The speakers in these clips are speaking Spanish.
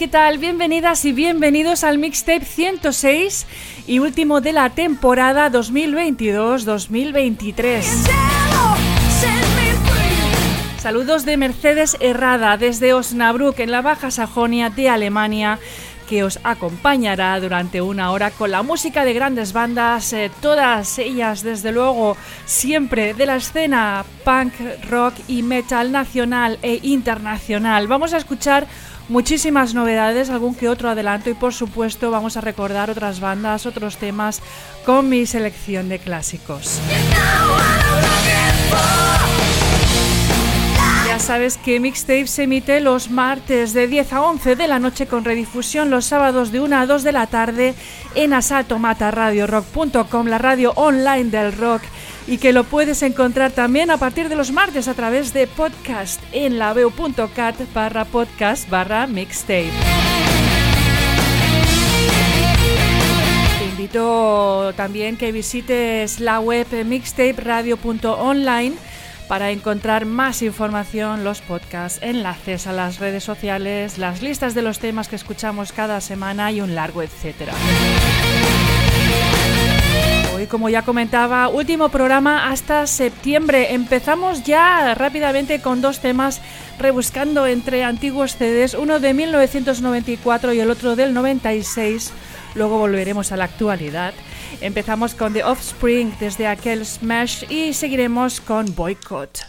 ¿qué tal? Bienvenidas y bienvenidos al Mixtape 106 y último de la temporada 2022-2023. Saludos de Mercedes Herrada desde Osnabrück en la Baja Sajonia de Alemania que os acompañará durante una hora con la música de grandes bandas, eh, todas ellas desde luego siempre de la escena punk, rock y metal nacional e internacional. Vamos a escuchar muchísimas novedades, algún que otro adelanto y por supuesto vamos a recordar otras bandas, otros temas con mi selección de clásicos. Ya sabes que Mixtape se emite los martes de 10 a 11 de la noche con redifusión los sábados de 1 a 2 de la tarde en asaltomataradiorock.com, la radio online del rock y que lo puedes encontrar también a partir de los martes a través de podcast en laveo.cat barra podcast barra mixtape. Te invito también que visites la web mixtaperadio.online para encontrar más información, los podcasts, enlaces a las redes sociales, las listas de los temas que escuchamos cada semana y un largo etcétera. Hoy, como ya comentaba, último programa hasta septiembre. Empezamos ya rápidamente con dos temas rebuscando entre antiguos CDs, uno de 1994 y el otro del 96. Luego volveremos a la actualidad. Empezamos con The Offspring desde aquel Smash y seguiremos con Boycott.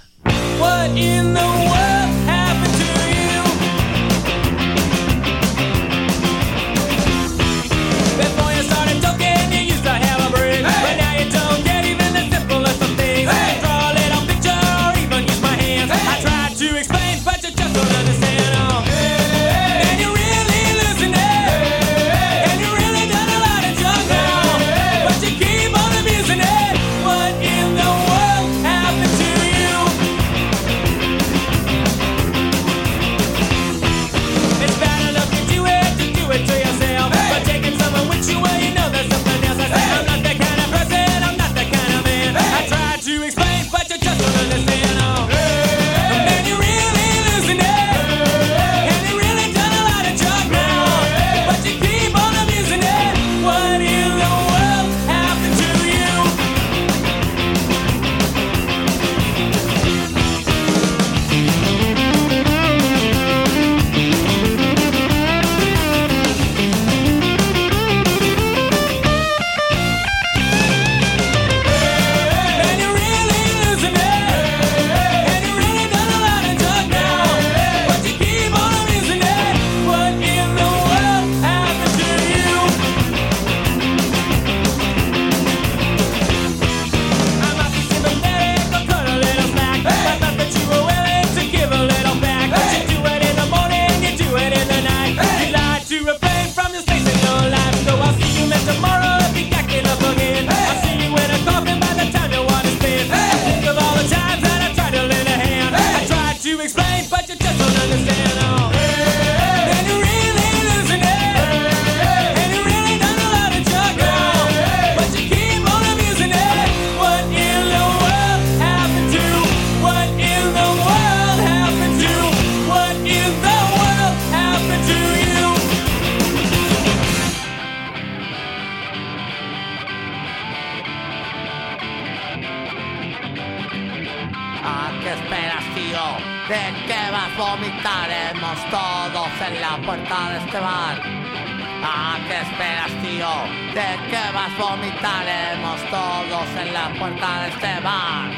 llevar.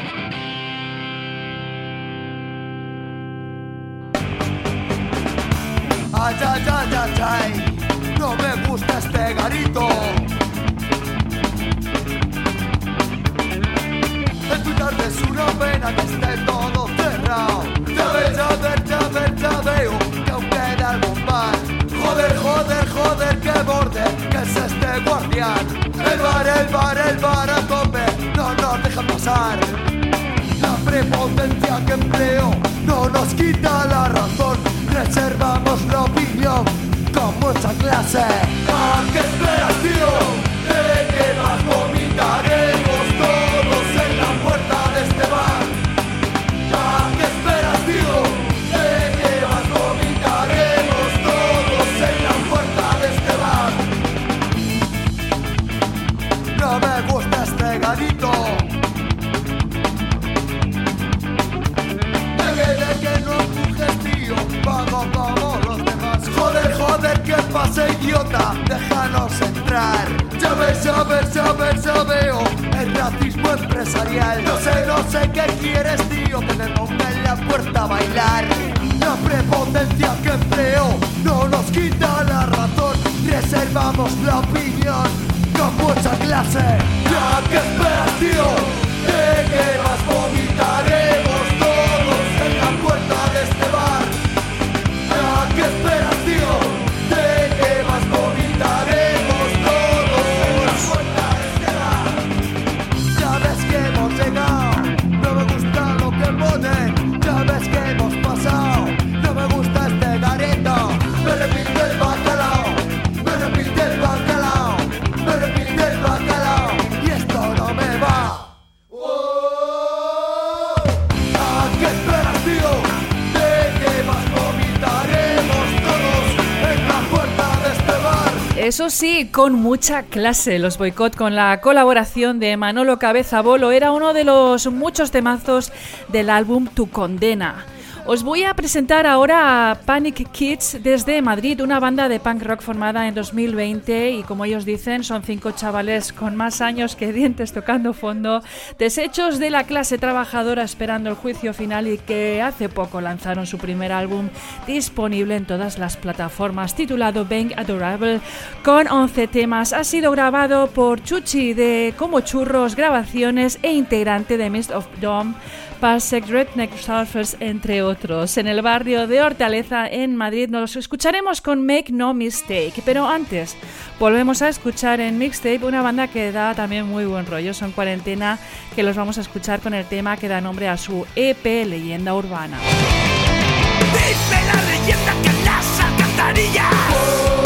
Ay, ay, ay, ay, ay, no me gusta este garito. Estudiar es una pena que esté todo cerrado. Ya ve, ya ve, ya ve, ya veo que aún queda algo más. Joder, joder joder, qué borde, que es este guardián. El bar, el bar, el bar a tope, no nos dejan pasar. La prepotencia que empleo no nos quita la razón, reservamos la opinión con mucha clase. Qué esperas. Venga, déjanos entrar. Ya ves, ya ves, ya ves, ya veo el racismo empresarial. No sé, no sé qué quieres, tío, que me ponga en la puerta a bailar. La prepotencia que empleo no nos quita la razón. Reservamos la opinión con mucha clase. Ya que esperas, tío, de que más vomitaremos sí, con mucha clase. Los boicot con la colaboración de Manolo Cabeza Bolo era uno de los muchos temazos del álbum Tu Condena. Os voy a presentar ahora a Panic Kids desde Madrid, una banda de punk rock formada en 2020 y como ellos dicen son cinco chavales con más años que dientes tocando fondo, desechos de la clase trabajadora esperando el juicio final y que hace poco lanzaron su primer álbum disponible en todas las plataformas titulado Bang Adorable con 11 temas. Ha sido grabado por Chuchi de Como Churros Grabaciones e integrante de Mist of Dome. Pasek, Redneck Surfers, entre otros. En el barrio de Hortaleza, en Madrid, nos escucharemos con Make No Mistake. Pero antes, volvemos a escuchar en Mixtape una banda que da también muy buen rollo. Son cuarentena, que los vamos a escuchar con el tema que da nombre a su EP Leyenda Urbana. Dice la leyenda que las alcantarillas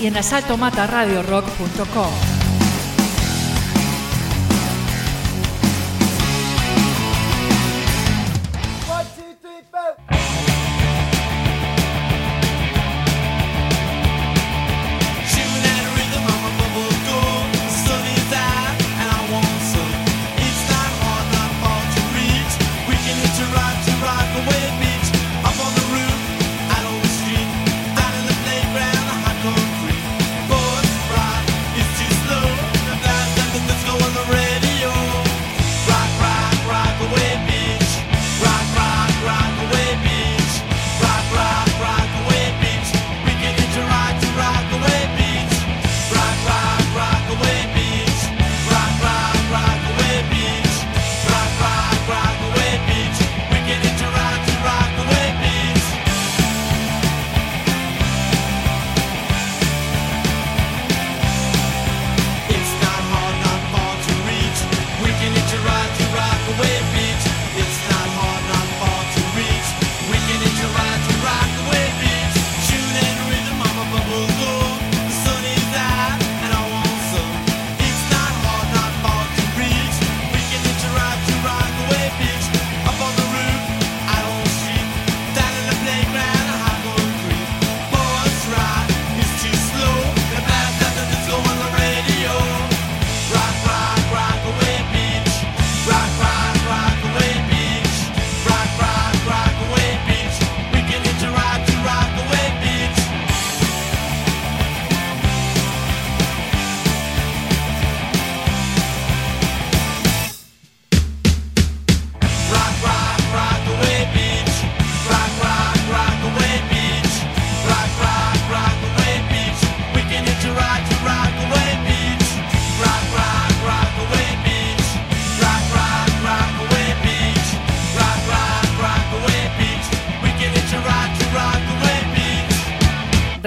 y en asaltomataradiorock.com.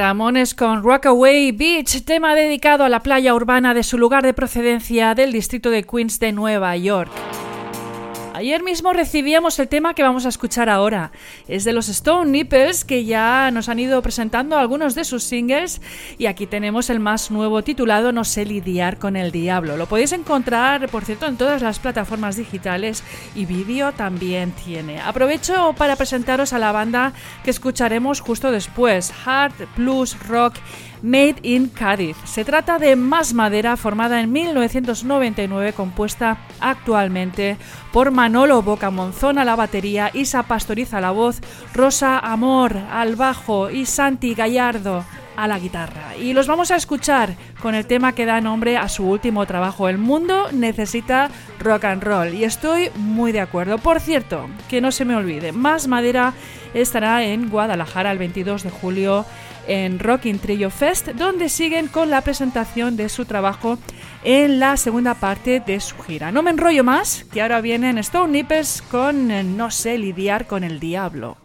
Ramones con Rockaway Beach, tema dedicado a la playa urbana de su lugar de procedencia del distrito de Queens de Nueva York. Ayer mismo recibíamos el tema que vamos a escuchar ahora. Es de los Stone Nippers que ya nos han ido presentando algunos de sus singles y aquí tenemos el más nuevo titulado No sé lidiar con el diablo. Lo podéis encontrar, por cierto, en todas las plataformas digitales y vídeo también tiene. Aprovecho para presentaros a la banda que escucharemos justo después, Hard Blues Rock Made in Cádiz. Se trata de Más Madera, formada en 1999, compuesta actualmente por Manolo Bocamonzón a la batería, Isa Pastoriza a la voz, Rosa Amor al bajo y Santi Gallardo a la guitarra. Y los vamos a escuchar con el tema que da nombre a su último trabajo, El mundo necesita rock and roll. Y estoy muy de acuerdo. Por cierto, que no se me olvide, Más Madera estará en Guadalajara el 22 de julio en Rocking Trio Fest, donde siguen con la presentación de su trabajo en la segunda parte de su gira. No me enrollo más, que ahora vienen Stone Nippers con eh, No sé lidiar con el diablo.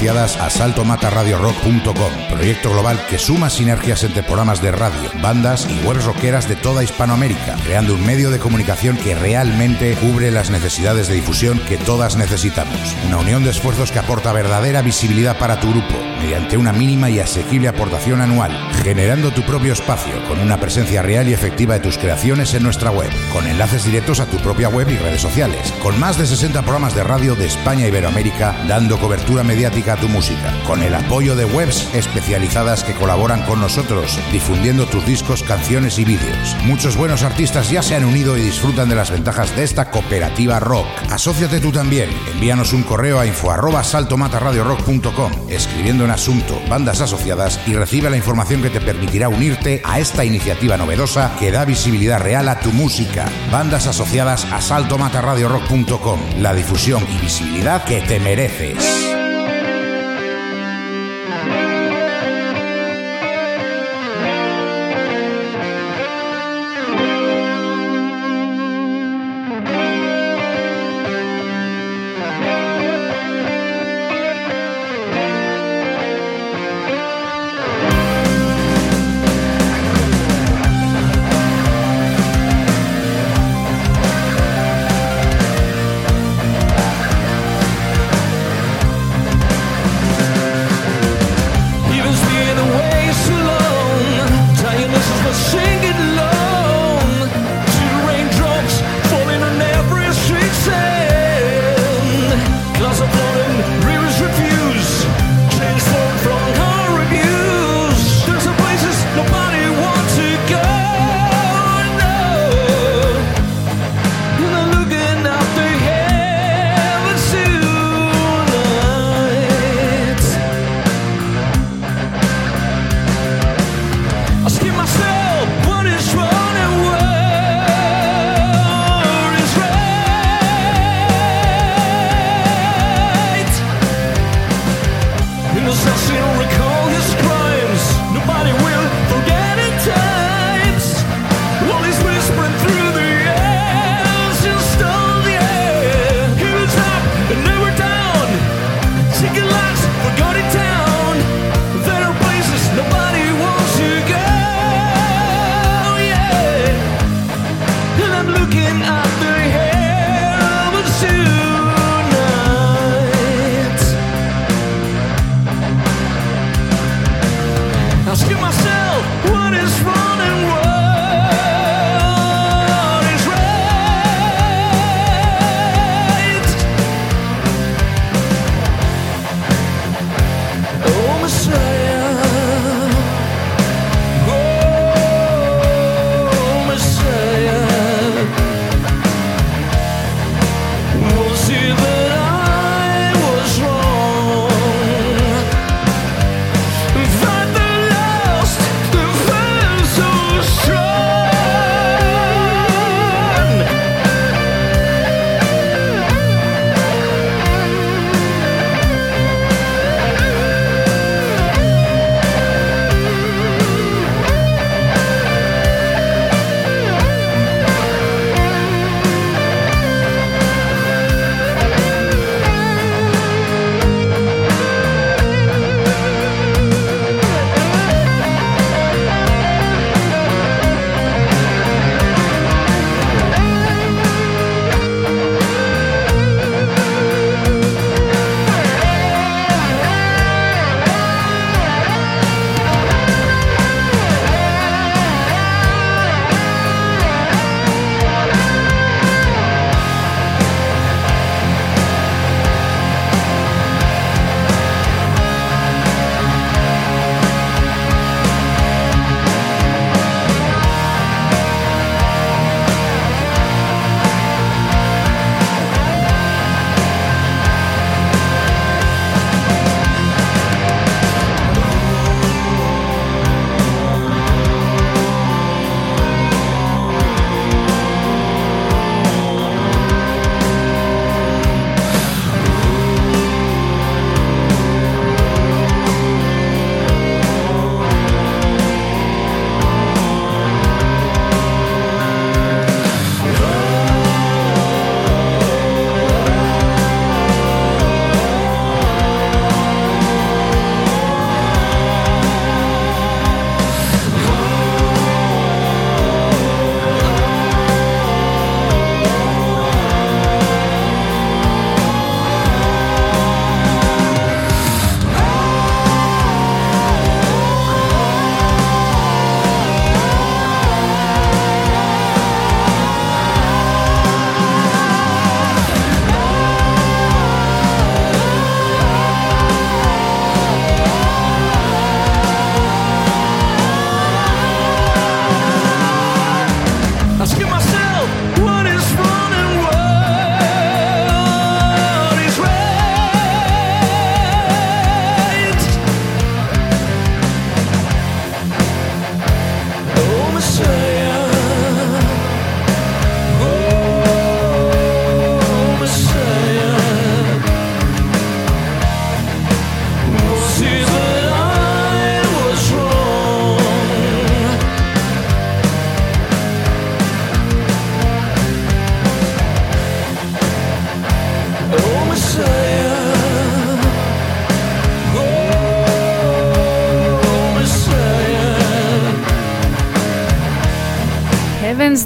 Asociadas a saltomataradiorock.com, proyecto global que suma sinergias entre programas de radio, bandas y webs rockeras de toda Hispanoamérica, creando un medio de comunicación que realmente cubre las necesidades de difusión que todas necesitamos. Una unión de esfuerzos que aporta verdadera visibilidad para tu grupo, mediante una mínima y asequible aportación anual, generando tu propio espacio con una presencia real y efectiva de tus creaciones en nuestra web, con enlaces directos a tu propia web y redes sociales, con más de 60 programas de radio de España y Iberoamérica dando cobertura mediática tu música, con el apoyo de webs especializadas que colaboran con nosotros, difundiendo tus discos, canciones y vídeos. Muchos buenos artistas ya se han unido y disfrutan de las ventajas de esta cooperativa rock. Asociate tú también. Envíanos un correo a info arroba saltomataradiorock.com escribiendo en asunto bandas asociadas y recibe la información que te permitirá unirte a esta iniciativa novedosa que da visibilidad real a tu música. Bandas asociadas a saltomataradiorock.com. La difusión y visibilidad que te mereces.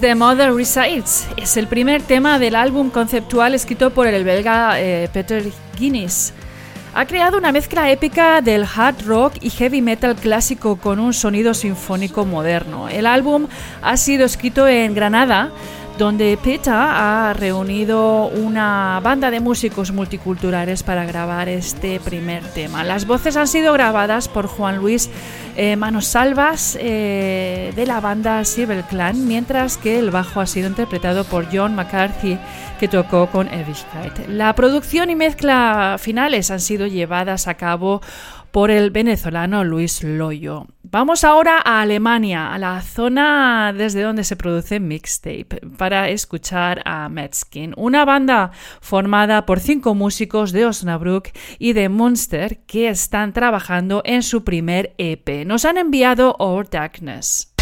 De Mother Resides es el primer tema del álbum conceptual escrito por el belga eh, Peter Guinness. Ha creado una mezcla épica del hard rock y heavy metal clásico con un sonido sinfónico moderno. El álbum ha sido escrito en Granada donde PETA ha reunido una banda de músicos multiculturales para grabar este primer tema. Las voces han sido grabadas por Juan Luis eh, Manos Salvas eh, de la banda Civil Clan, mientras que el bajo ha sido interpretado por John McCarthy, que tocó con Ewigkeit. La producción y mezcla finales han sido llevadas a cabo por el venezolano Luis Loyo. Vamos ahora a Alemania, a la zona desde donde se produce mixtape, para escuchar a Metzkin, una banda formada por cinco músicos de Osnabrück y de Munster que están trabajando en su primer EP. Nos han enviado Our Darkness.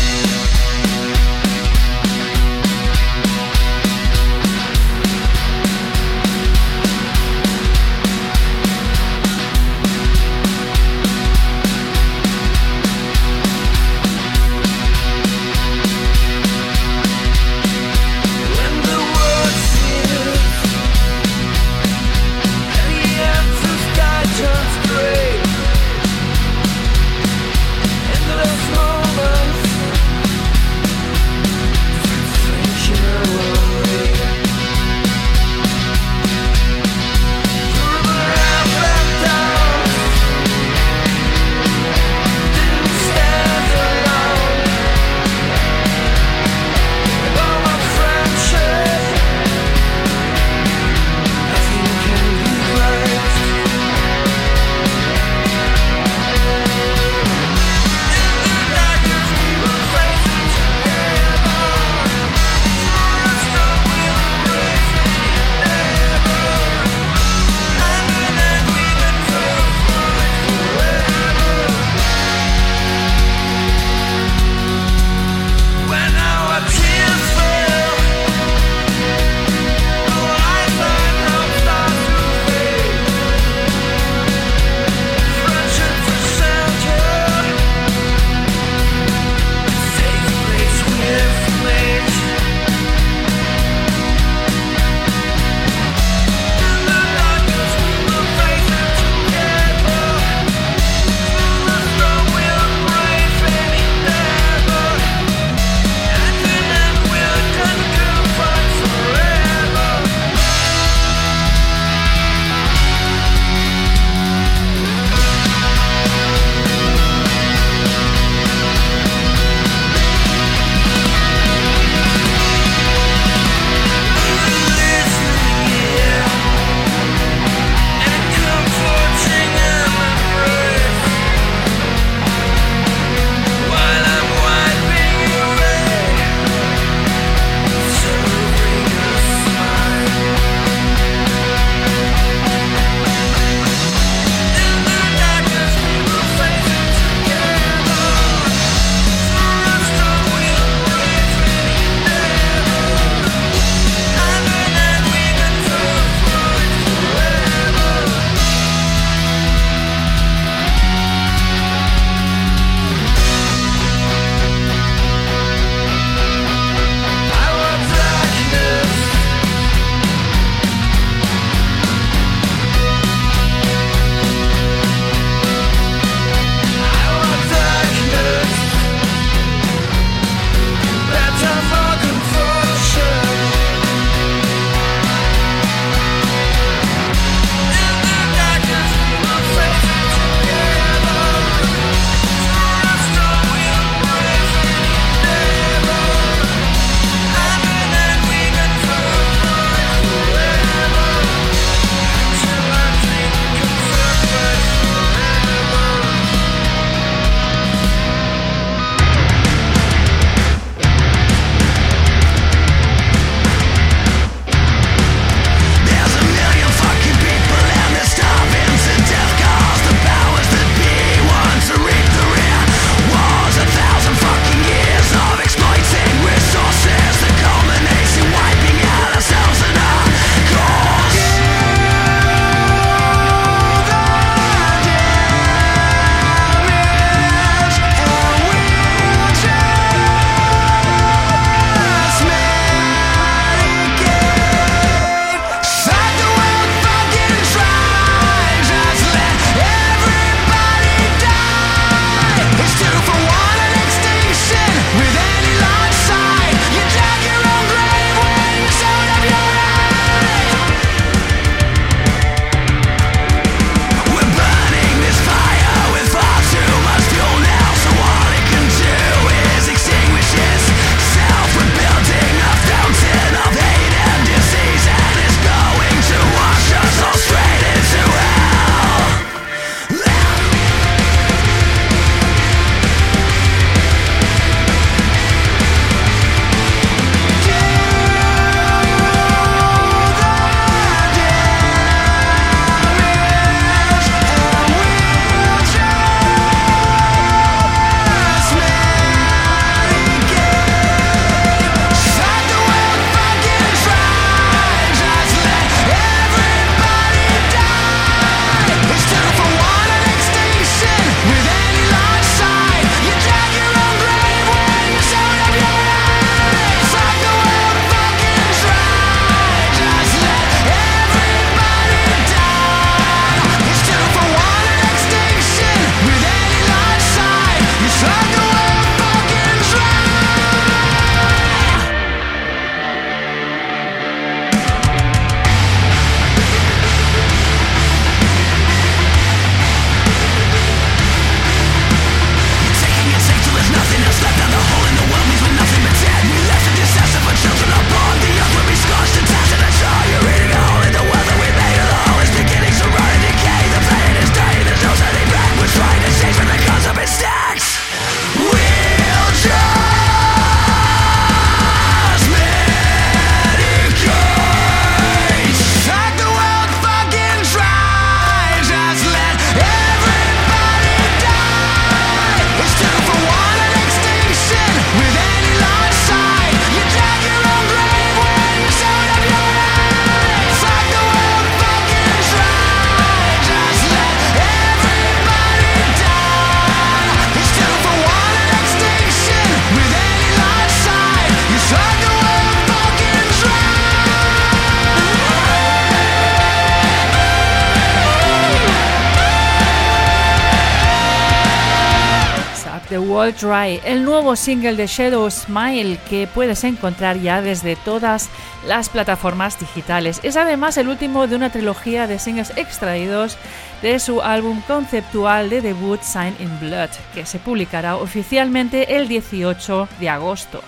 Dry, el nuevo single de Shadow Smile que puedes encontrar ya desde todas las plataformas digitales. Es además el último de una trilogía de singles extraídos de su álbum conceptual de debut Sign in Blood, que se publicará oficialmente el 18 de agosto.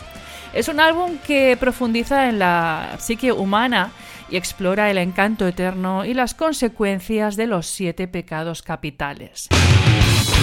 Es un álbum que profundiza en la psique humana y explora el encanto eterno y las consecuencias de los siete pecados capitales.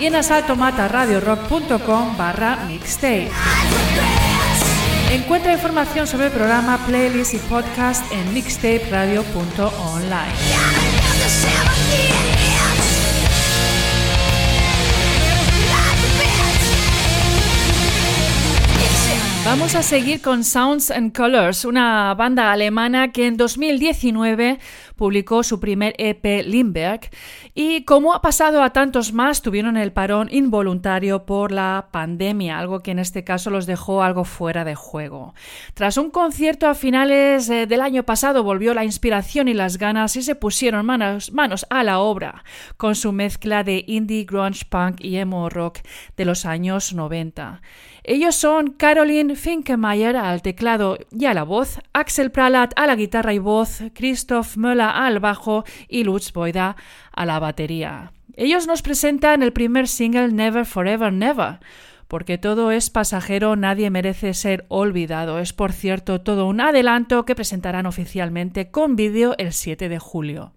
y en asaltomataradiorock.com barra mixtape. Encuentra información sobre el programa, playlist y podcast en mixtaperadio.online. Vamos a seguir con Sounds and Colors, una banda alemana que en 2019 publicó su primer EP Limberg y como ha pasado a tantos más tuvieron el parón involuntario por la pandemia, algo que en este caso los dejó algo fuera de juego. Tras un concierto a finales eh, del año pasado volvió la inspiración y las ganas y se pusieron manos, manos a la obra con su mezcla de indie, grunge, punk y emo rock de los años 90. Ellos son Caroline Finkemeyer al teclado y a la voz, Axel Pralat a la guitarra y voz, Christoph Möller al bajo y Lutz Boida a la batería. Ellos nos presentan el primer single Never Forever Never, porque todo es pasajero, nadie merece ser olvidado. Es, por cierto, todo un adelanto que presentarán oficialmente con vídeo el 7 de julio.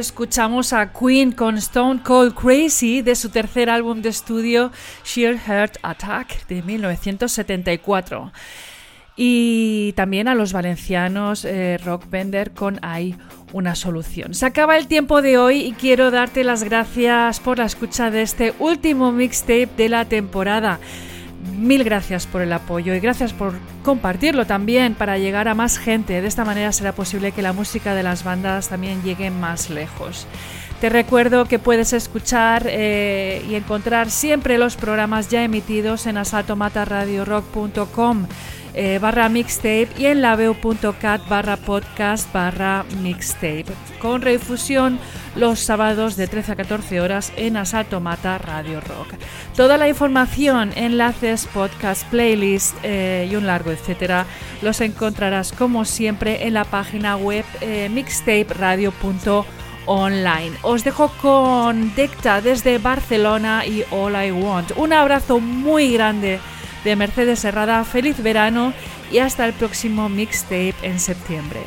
Escuchamos a Queen con Stone Cold Crazy de su tercer álbum de estudio Sheer Heart Attack de 1974. Y también a los valencianos eh, Rock Bender con Hay una solución. Se acaba el tiempo de hoy y quiero darte las gracias por la escucha de este último mixtape de la temporada. Mil gracias por el apoyo y gracias por compartirlo también para llegar a más gente. De esta manera será posible que la música de las bandas también llegue más lejos. Te recuerdo que puedes escuchar eh, y encontrar siempre los programas ya emitidos en asaltomataradiorock.com eh, barra mixtape y en laveo.cat barra podcast barra mixtape. Con reifusión los sábados de 13 a 14 horas en Asalto Mata Radio Rock. Toda la información, enlaces, podcast, playlist eh, y un largo etcétera los encontrarás como siempre en la página web eh, mixtaperadio.online. Os dejo con Decta desde Barcelona y All I Want. Un abrazo muy grande de Mercedes Herrada. Feliz verano y hasta el próximo mixtape en septiembre.